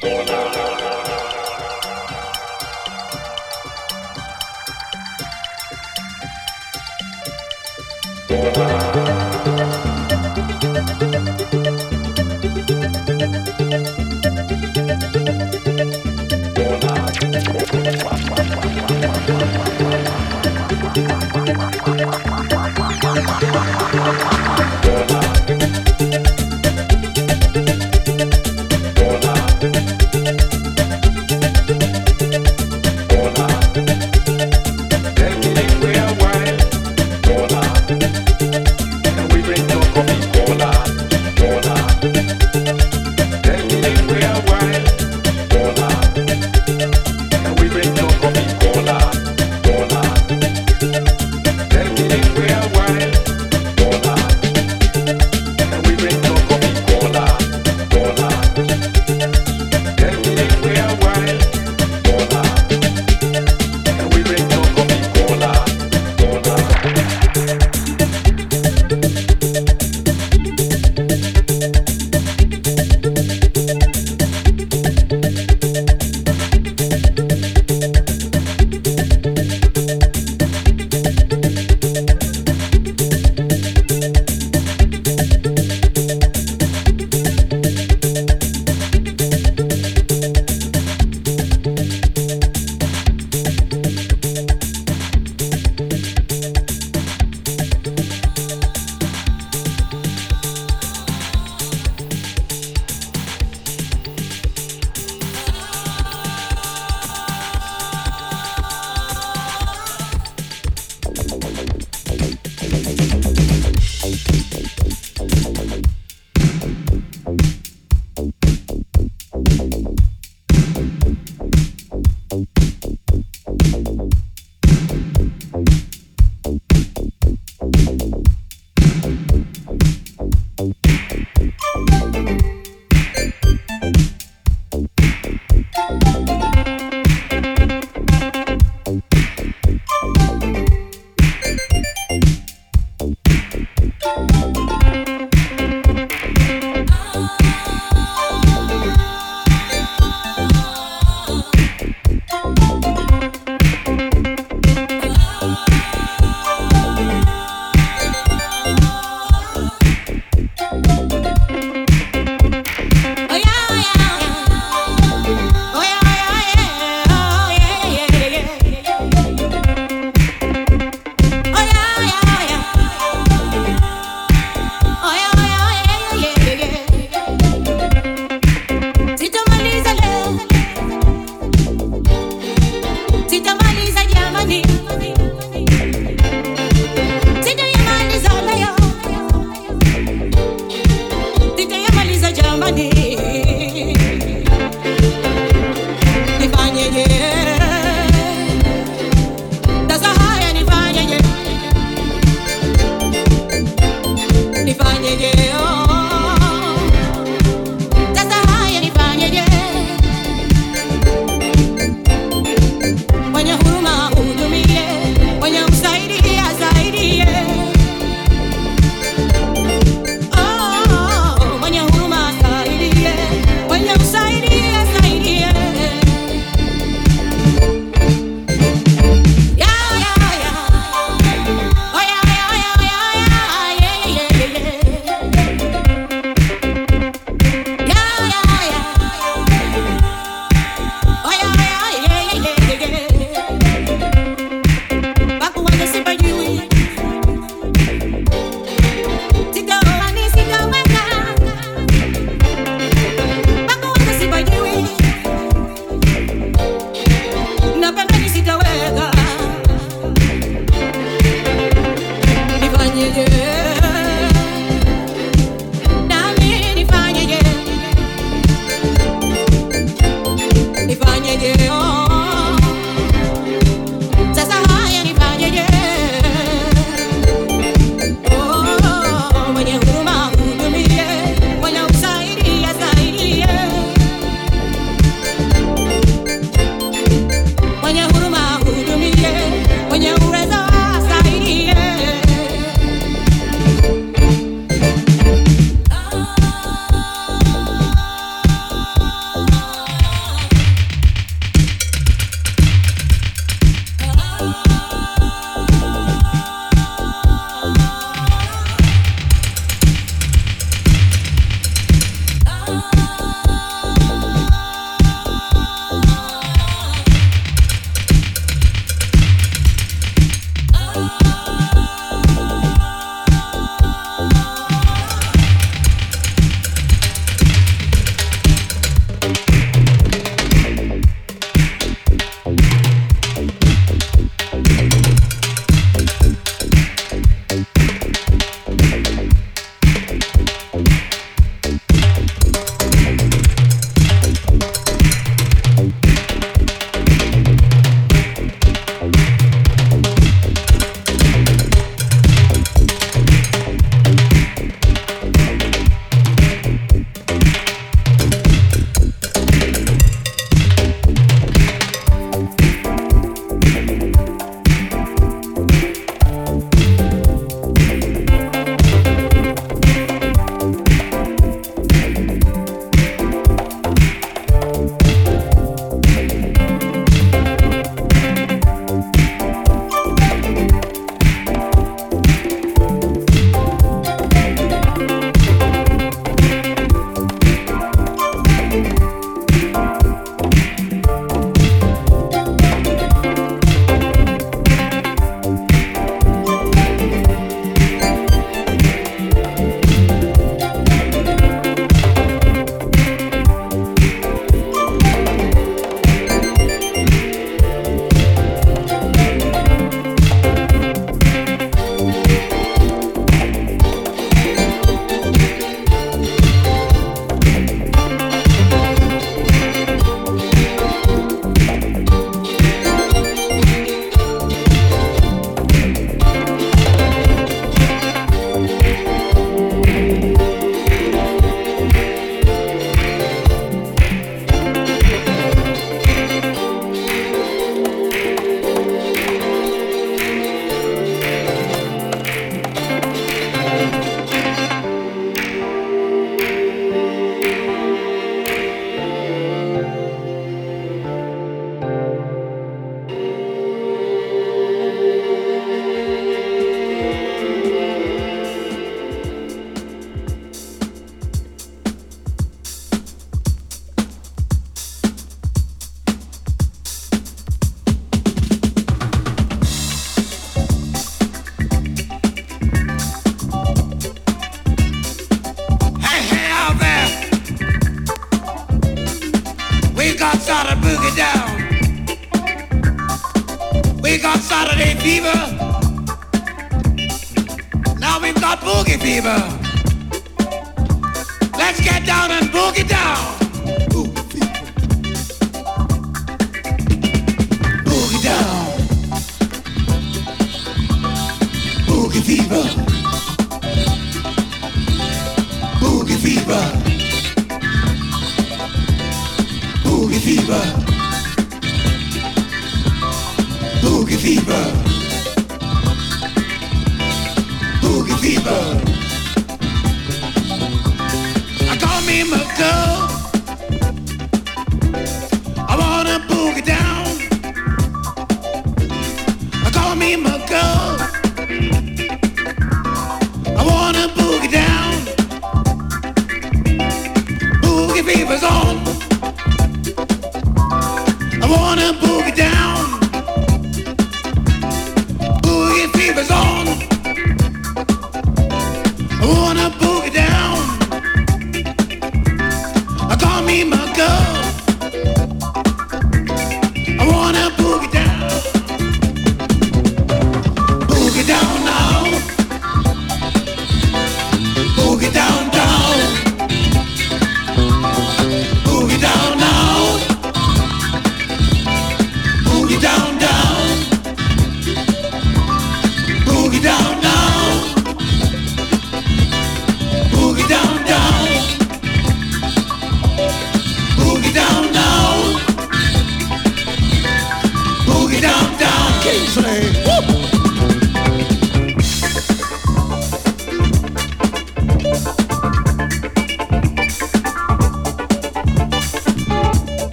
Hola.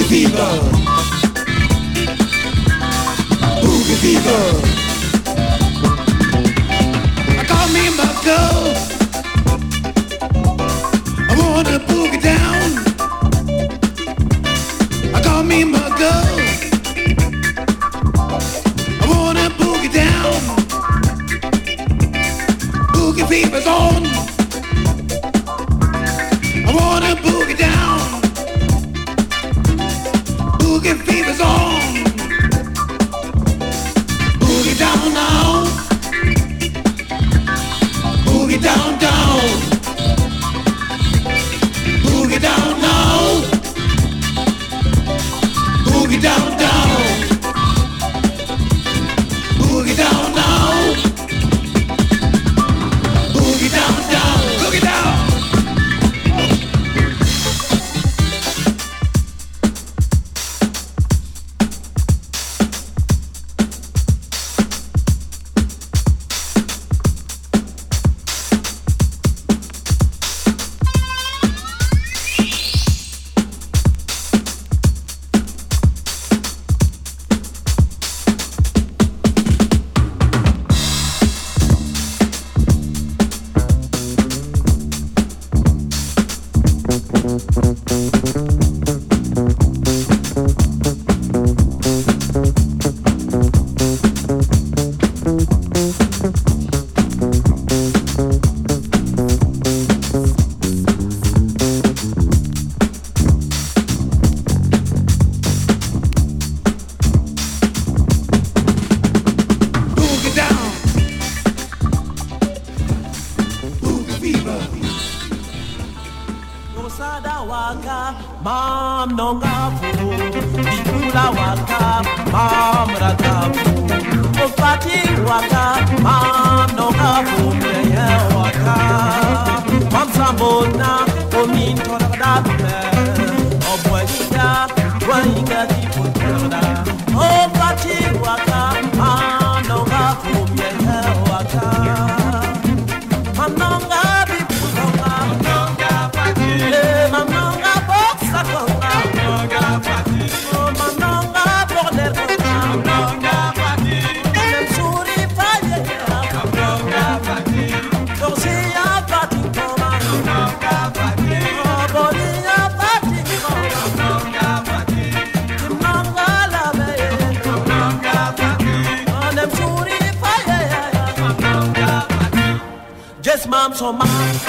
Boogie Fever. Boogie Fever. I call me my girl. I wanna boogie down. I call me my girl. I wanna boogie down. Boogie fever's on. I wanna boogie down. down, down. Masada waka, mam nongafu, Ikula waka, mam rakafu, Opati waka, mam nongafu, Meye waka, Mam sambona, omin toradame, Obwainga, wainga tipu torada, Opati waka,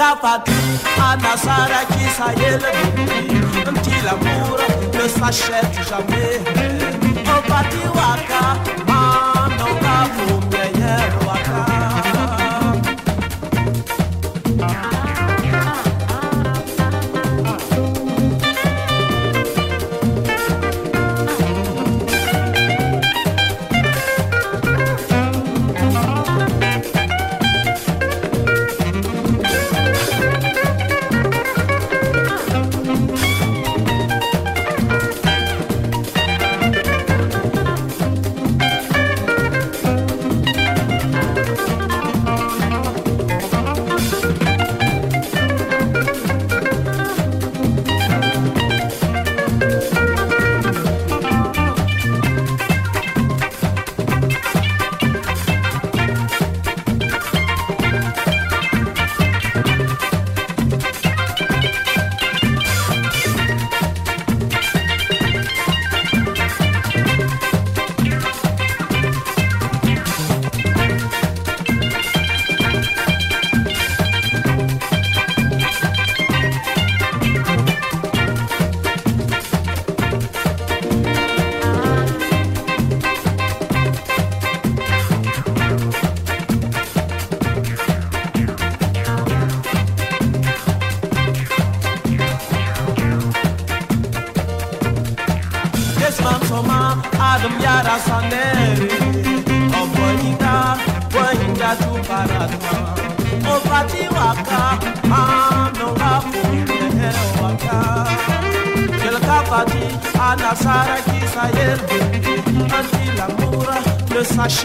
cavadu, Anasara qui saillait le Un petit amour ne s'achète jamais. Opati waka, manonga kumbeyer waka.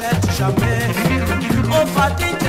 rachète jamais. On fatigue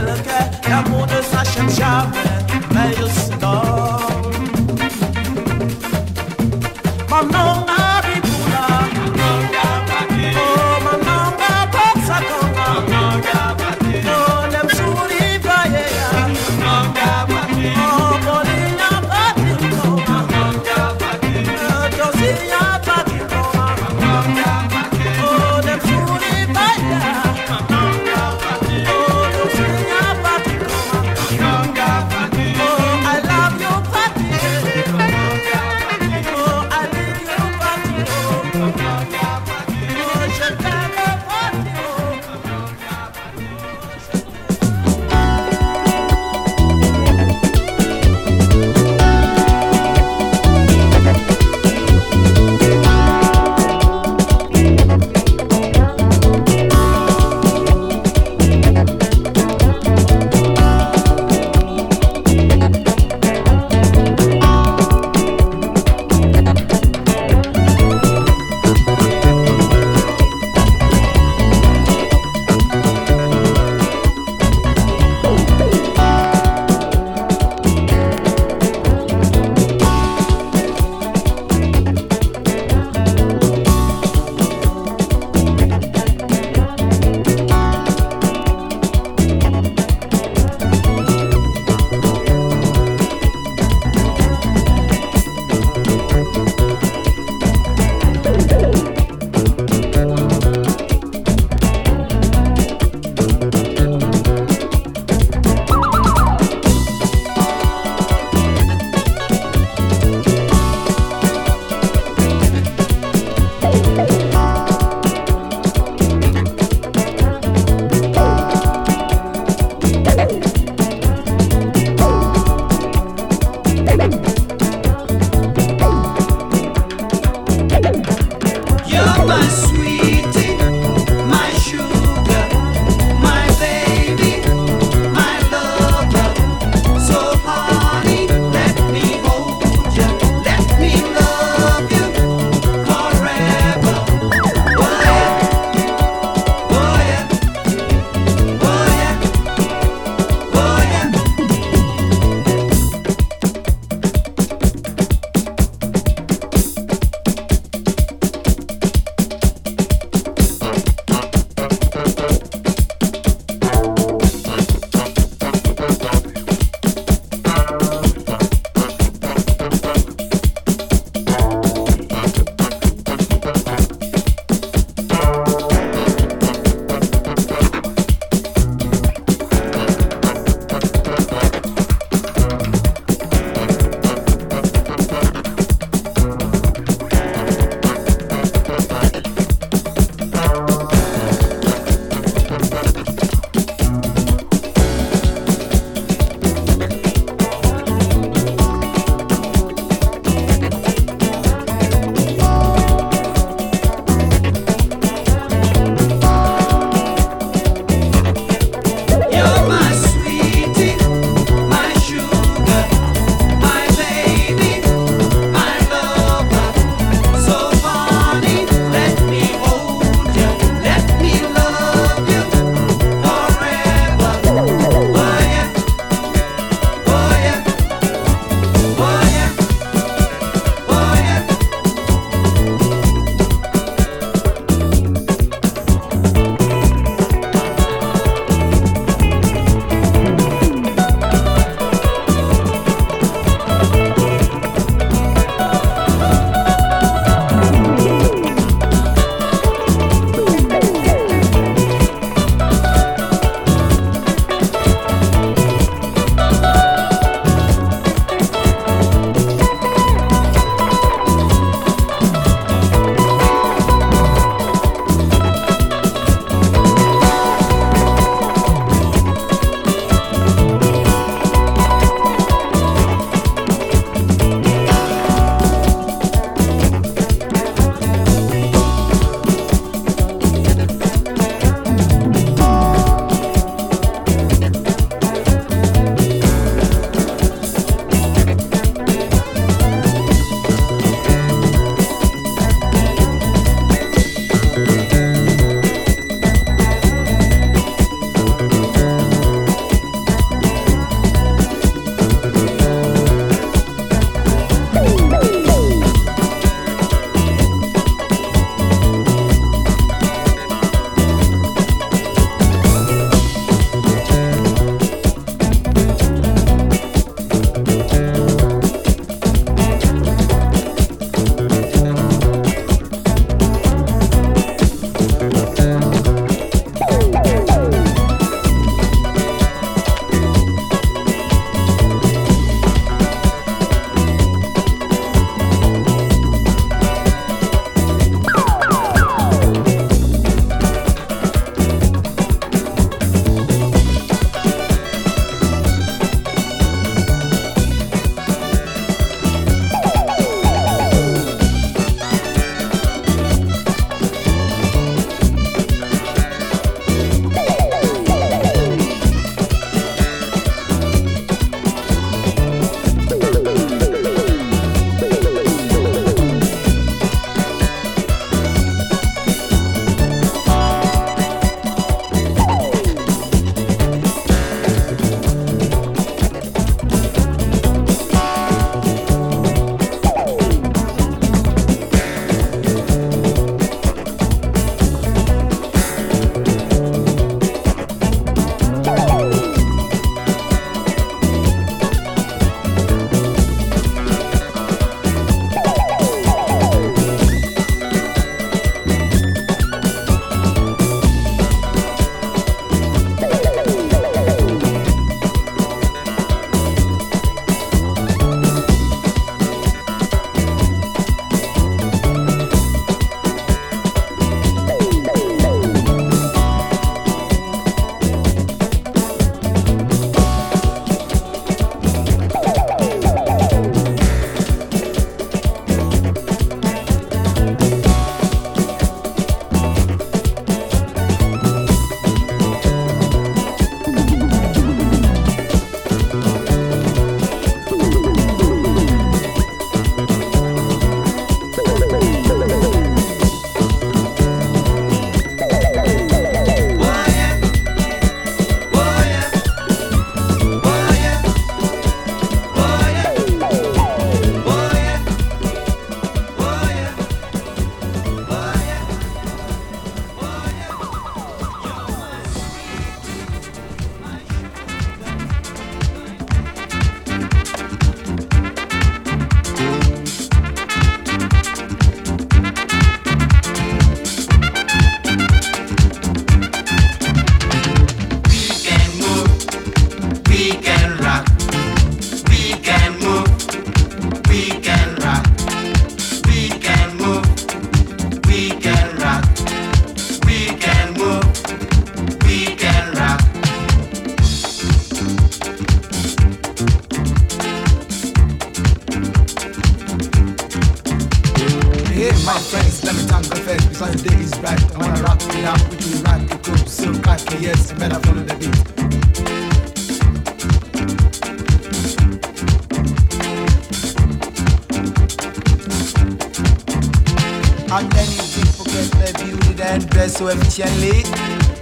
and dress so efficiently.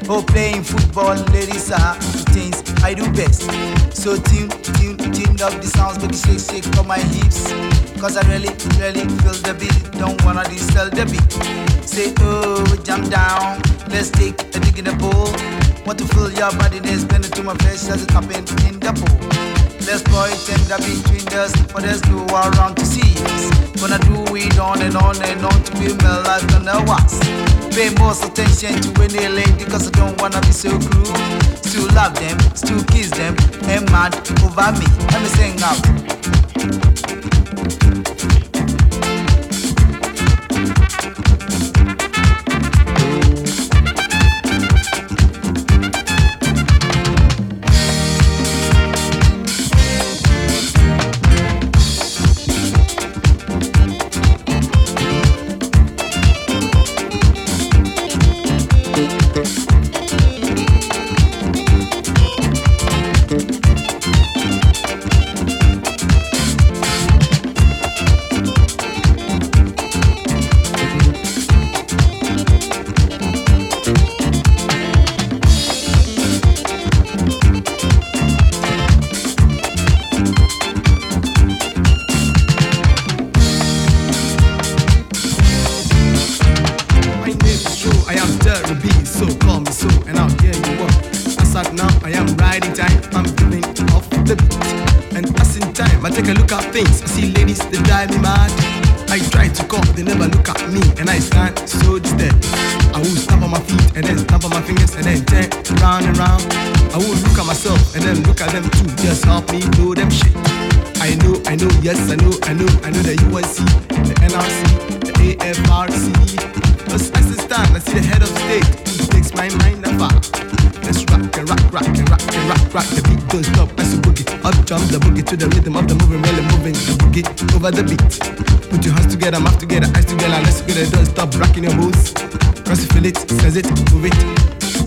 Oh, playing football, ladies are things I do best. So tune, tune, tune up the sounds, it shake, shake on my hips. Cause I really, really feel the beat, don't wanna distill the beat. Say, oh, jump down, let's take a dig in the pool. Want to feel your body, there's been to my face as it happen in the pool. Let's play tender between us, but there's no around to see us. Gonna do it on and on and on to be my life gonna wax. Pay most attention to any lady, cause I don't wanna be so cruel. Still love them, still kiss them, and mad over me. Let me sing out. Over the beat. Put your hands together, mouth together, eyes together, let's together, don't stop rocking your moves. Cause you feel it, says it, move it.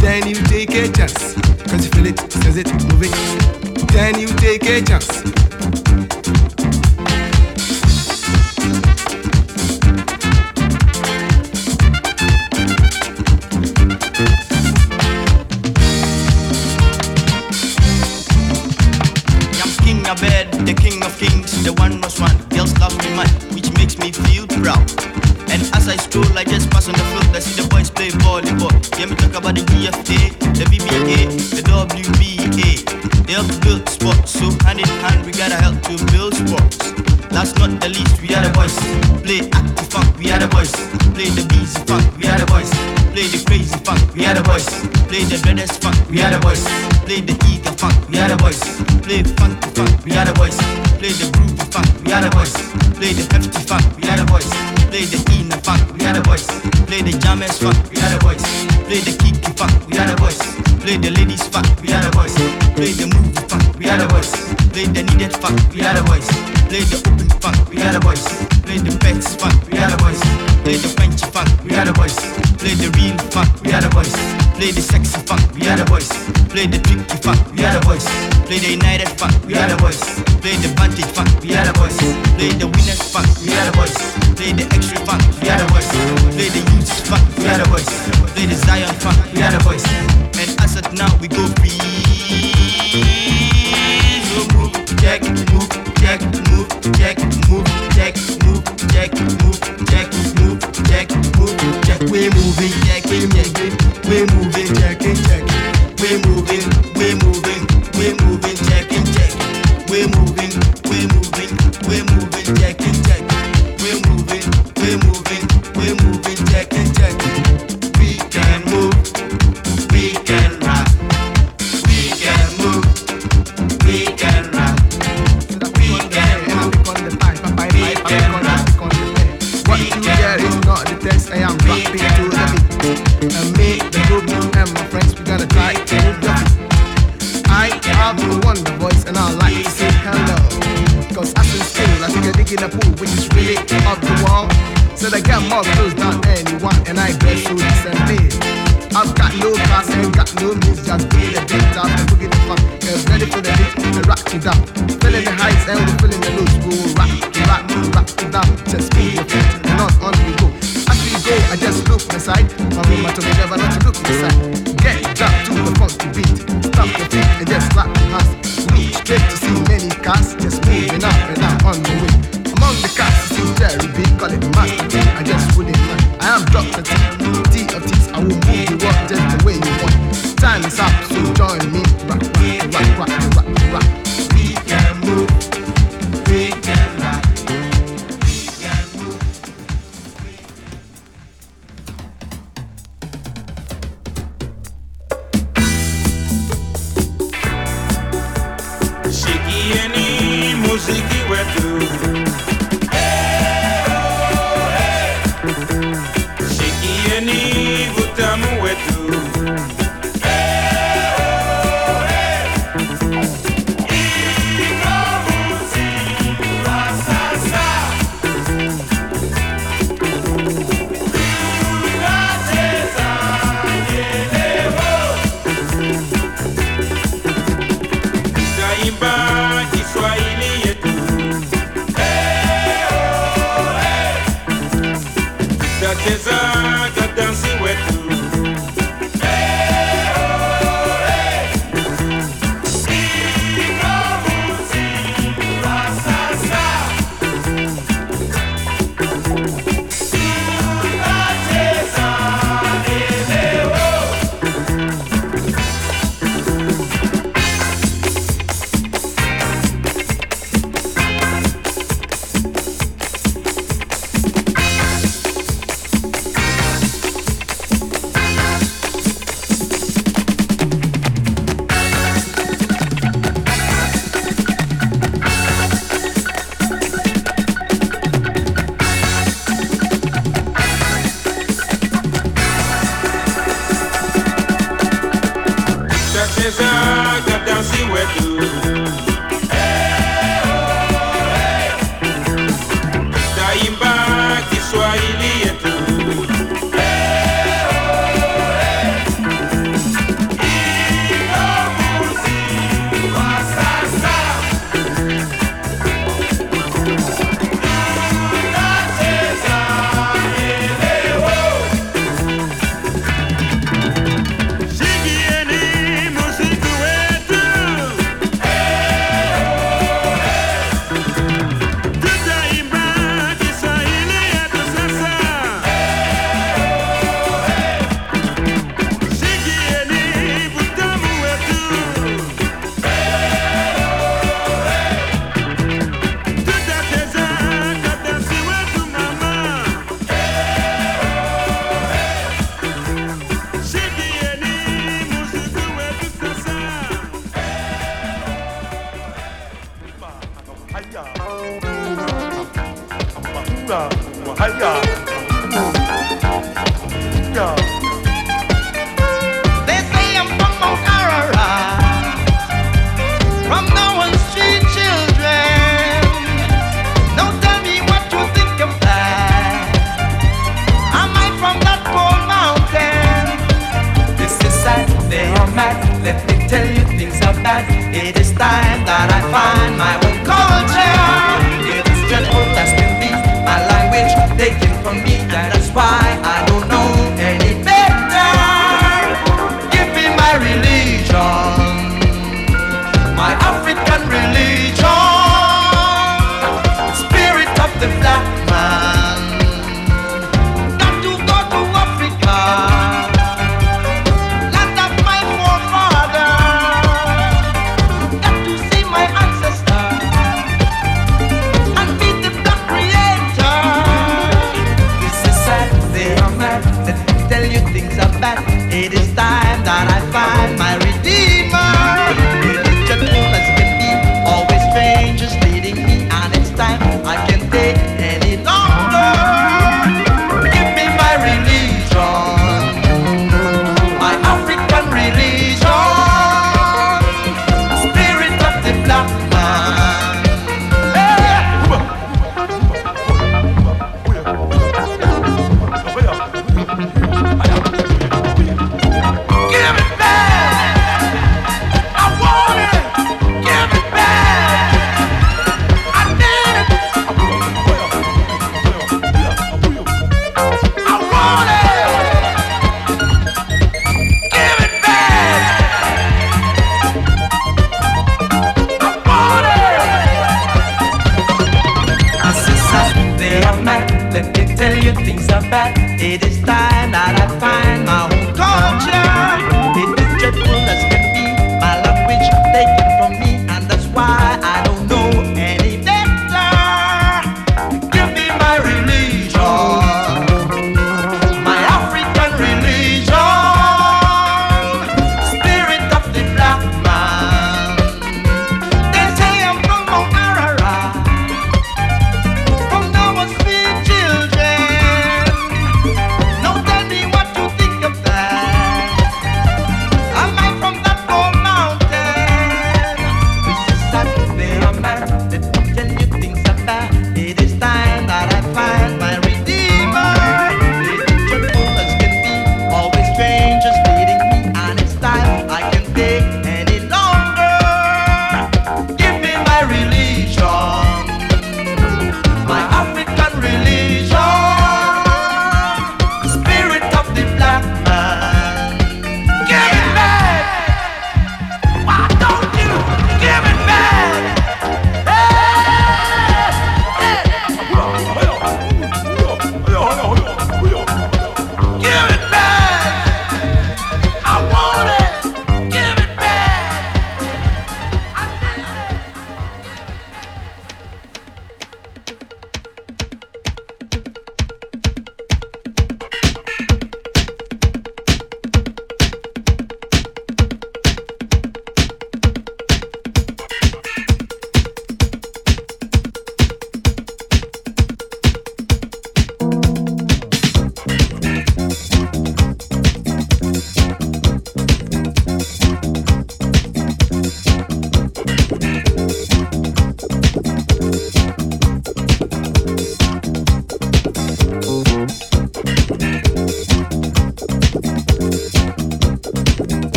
Then you take a chance. Cause you feel it, says it, move it. Then you take a chance. Sports, so hand in hand we gotta help to build sports. Last not the least, we are the boys. Play active funk, we are the boys. Play the busy funk, we are the boys. Play the crazy funk, we are the boys. Play the baddest funk, we are the boys. Play the eager funk, we are the boys. Play funky funk, we are the boys. Play the groovy funk, we are the boys. Play the hefty funk, we are the boys. Play the inner funk, we are the boys. Play the jammers funk, we are the boys. Play the kicky funk, we are the boys. Play the ladies funk, we are the boys. Play the movie funk, we are the boys. Play the needed funk, we are the boys. Play the open funk, we are the boys. Play the pets funk, we are the boys. Play the Frenchy funk, we are the boys. Play the real funk, we are the boys. Play the sexy funk, we are the boys. Play the tricky funk, we are the boys. Play the united funk, we are the boys. Play the vantage funk, we are the boys. Play the winners funk, we are the boys. Play the extra funk, we are the boys. Play the youth funk, we are the boys. Play the Zion funk, we are the boys. And as of now we go free. Check, move, check, move, check, move, check, move, check, move, check. We moving, check, we moving, we moving, checking, school, I think you're digging a pool, which is really up the wall. Said I got more clothes than anyone, and I dress so. I I've got no class, ain't got no means, just me the beat up and boogie the funk. Get ready for the beat, the rock it down. Feeling the heights and we're feeling the lows. Go rock, rock, rock it down. Just move your feet and on, on we go. As we go, I just look aside. My room, I told me never not to look aside. Get down to the funky beat. Stop your feet and just slap your hands. Look straight to see many cars just moving up and down on the way. Among the cats, you see Jerry B, call it T. I just wouldn't mind.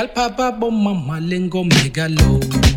Girl, babo mama lengo mega megalo.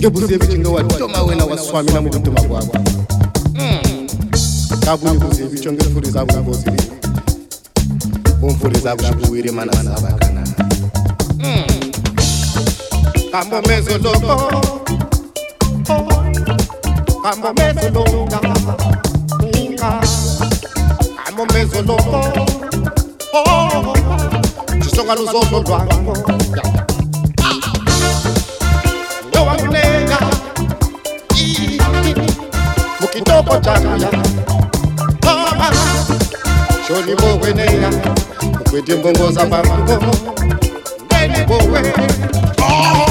ngebuze kuti ngewatoma wena waswami na mukutuma kwako kabuni kuzevi chongepfuri zavo kubozi umpfuri zavo zvikuwire mana savakana kambo mezo loko kambo mezo loka kambo mezo loko chisongano zozvo lwako kotakaya mama shoni vowweneya kwete mbongoza mamango ndenevowe oh.